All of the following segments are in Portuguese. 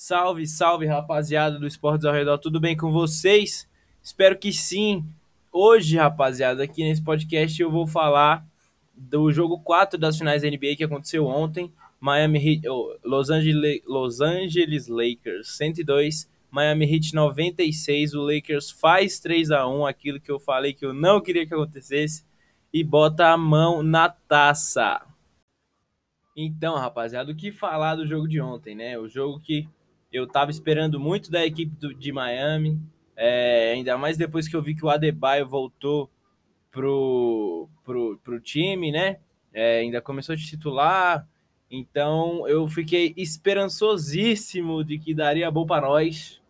Salve, salve, rapaziada do Esportes ao Redor, tudo bem com vocês? Espero que sim. Hoje, rapaziada, aqui nesse podcast eu vou falar do jogo 4 das finais da NBA que aconteceu ontem. Miami Heat, Los, Angeles, Los Angeles Lakers 102, Miami Heat 96. O Lakers faz 3 a 1 aquilo que eu falei que eu não queria que acontecesse, e bota a mão na taça. Então, rapaziada, o que falar do jogo de ontem, né? O jogo que eu tava esperando muito da equipe do, de Miami, é, ainda mais depois que eu vi que o Adebayo voltou pro, pro, pro time, né? É, ainda começou a titular, então eu fiquei esperançosíssimo de que daria bom para nós.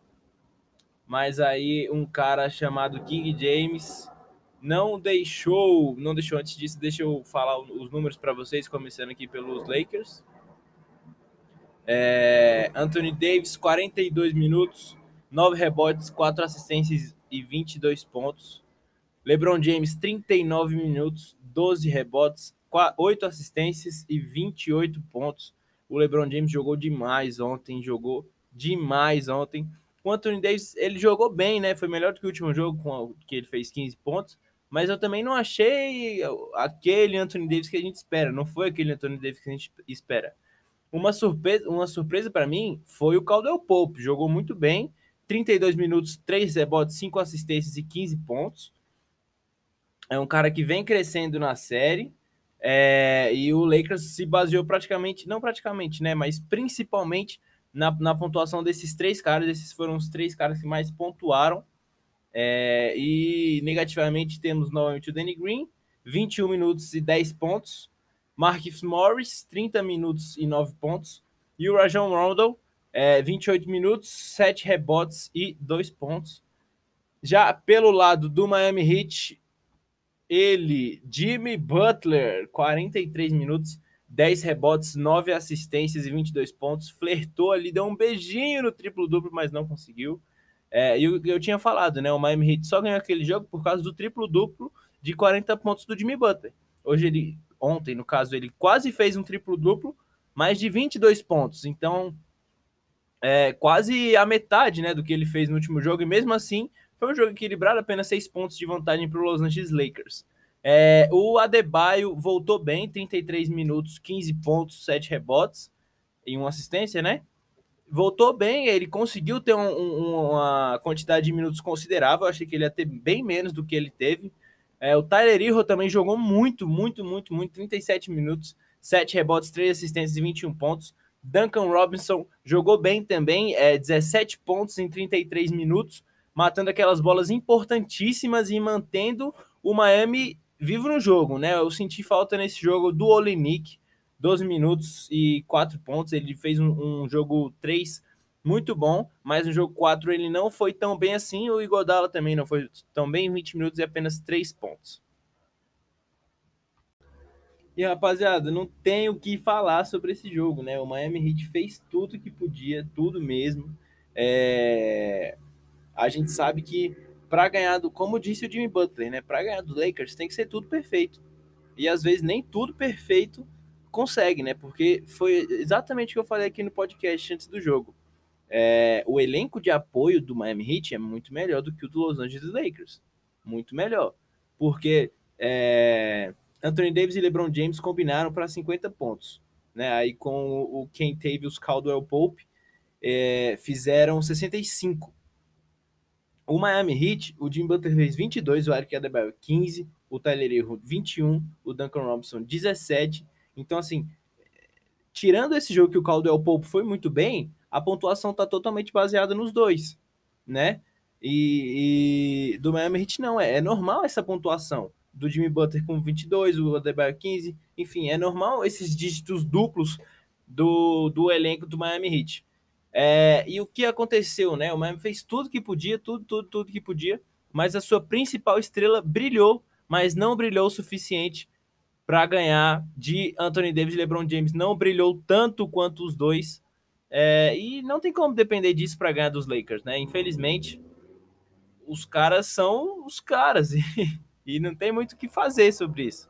Mas aí um cara chamado King James não deixou, não deixou antes disso, deixa eu falar os números para vocês, começando aqui pelos Lakers. É, Anthony Davis, 42 minutos, 9 rebotes, 4 assistências e 22 pontos. LeBron James, 39 minutos, 12 rebotes, 8 assistências e 28 pontos. O LeBron James jogou demais ontem, jogou demais ontem. O Anthony Davis, ele jogou bem, né? Foi melhor do que o último jogo, com que ele fez 15 pontos. Mas eu também não achei aquele Anthony Davis que a gente espera. Não foi aquele Anthony Davis que a gente espera. Uma surpresa, uma surpresa para mim foi o Caldwell Pope. Jogou muito bem. 32 minutos, 3 rebotes, 5 assistências e 15 pontos. É um cara que vem crescendo na série. É, e o Lakers se baseou praticamente, não praticamente, né? Mas principalmente na, na pontuação desses três caras. Esses foram os três caras que mais pontuaram. É, e negativamente temos novamente o Danny Green, 21 minutos e 10 pontos. Marcus Morris, 30 minutos e 9 pontos. E o Rajon Rondo, é, 28 minutos, 7 rebotes e 2 pontos. Já pelo lado do Miami Heat, ele, Jimmy Butler, 43 minutos, 10 rebotes, 9 assistências e 22 pontos. Flertou ali, deu um beijinho no triplo-duplo, mas não conseguiu. É, e eu, eu tinha falado, né? O Miami Heat só ganhou aquele jogo por causa do triplo-duplo de 40 pontos do Jimmy Butler. Hoje ele, ontem, no caso, ele quase fez um triplo-duplo, mais de 22 pontos. Então, é quase a metade né, do que ele fez no último jogo. E mesmo assim, foi um jogo equilibrado, apenas 6 pontos de vantagem para o Los Angeles Lakers. É, o Adebayo voltou bem, 33 minutos, 15 pontos, 7 rebotes e uma assistência, né? Voltou bem, ele conseguiu ter um, um, uma quantidade de minutos considerável. Eu achei que ele ia ter bem menos do que ele teve. É, o Tyler Hero também jogou muito, muito, muito, muito. 37 minutos, 7 rebotes, 3 assistências e 21 pontos. Duncan Robinson jogou bem também, é, 17 pontos em 33 minutos, matando aquelas bolas importantíssimas e mantendo o Miami vivo no jogo, né? Eu senti falta nesse jogo do Olinik, 12 minutos e 4 pontos. Ele fez um, um jogo 3 muito bom, mas no jogo 4 ele não foi tão bem assim. O Igodala também não foi tão bem, 20 minutos e apenas 3 pontos. E rapaziada, não tem o que falar sobre esse jogo, né? O Miami Heat fez tudo que podia, tudo mesmo. É... A gente sabe que para ganhar do, como disse o Jimmy Butler, né? Para ganhar do Lakers tem que ser tudo perfeito. E às vezes nem tudo perfeito consegue, né? Porque foi exatamente o que eu falei aqui no podcast antes do jogo é, o elenco de apoio do Miami Heat é muito melhor do que o do Los Angeles Lakers. Muito melhor. Porque é, Anthony Davis e LeBron James combinaram para 50 pontos. Né? Aí com o os Caldwell Pope é, fizeram 65. O Miami Heat, o Jim Butler fez 22, o Eric Adebayo 15, o Tyler Hero 21, o Duncan Robinson 17. Então, assim, tirando esse jogo que o Caldwell Pope foi muito bem, a pontuação está totalmente baseada nos dois, né? E, e, do Miami Heat não, é, é normal essa pontuação. Do Jimmy Butler com 22, o Adebayo 15, enfim, é normal esses dígitos duplos do, do elenco do Miami Heat. É, e o que aconteceu, né? O Miami fez tudo que podia, tudo, tudo, tudo que podia, mas a sua principal estrela brilhou, mas não brilhou o suficiente para ganhar de Anthony Davis e LeBron James. Não brilhou tanto quanto os dois é, e não tem como depender disso para ganhar dos Lakers, né? Infelizmente, os caras são os caras e, e não tem muito o que fazer sobre isso.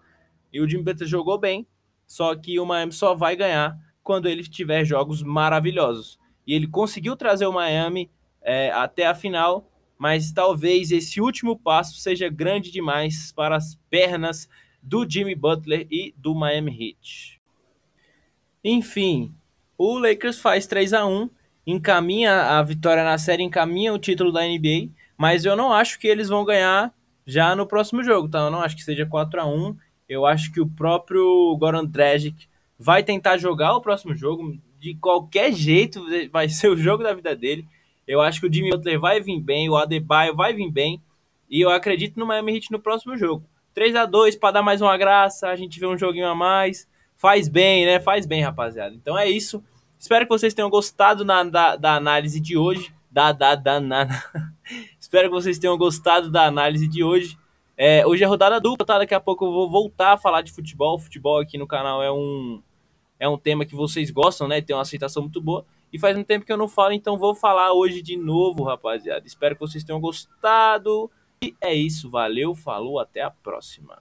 E o Jimmy Butler jogou bem, só que o Miami só vai ganhar quando ele tiver jogos maravilhosos. e ele conseguiu trazer o Miami é, até a final, mas talvez esse último passo seja grande demais para as pernas do Jimmy Butler e do Miami Heat. Enfim, o Lakers faz 3 a 1 encaminha a vitória na série, encaminha o título da NBA, mas eu não acho que eles vão ganhar já no próximo jogo, tá? Eu não acho que seja 4 a 1 Eu acho que o próprio Goran Dragic vai tentar jogar o próximo jogo, de qualquer jeito vai ser o jogo da vida dele. Eu acho que o Jimmy Butler vai vir bem, o Adebayo vai vir bem, e eu acredito no Miami Heat no próximo jogo. 3 a 2 para dar mais uma graça, a gente vê um joguinho a mais. Faz bem, né? Faz bem, rapaziada. Então é isso. Espero que vocês tenham gostado na, da, da análise de hoje. Da, da, da, na... Espero que vocês tenham gostado da análise de hoje. É, hoje é rodada dupla, tá? Daqui a pouco eu vou voltar a falar de futebol. Futebol aqui no canal é um, é um tema que vocês gostam, né? Tem uma aceitação muito boa. E faz um tempo que eu não falo, então vou falar hoje de novo, rapaziada. Espero que vocês tenham gostado. E é isso, valeu, falou, até a próxima.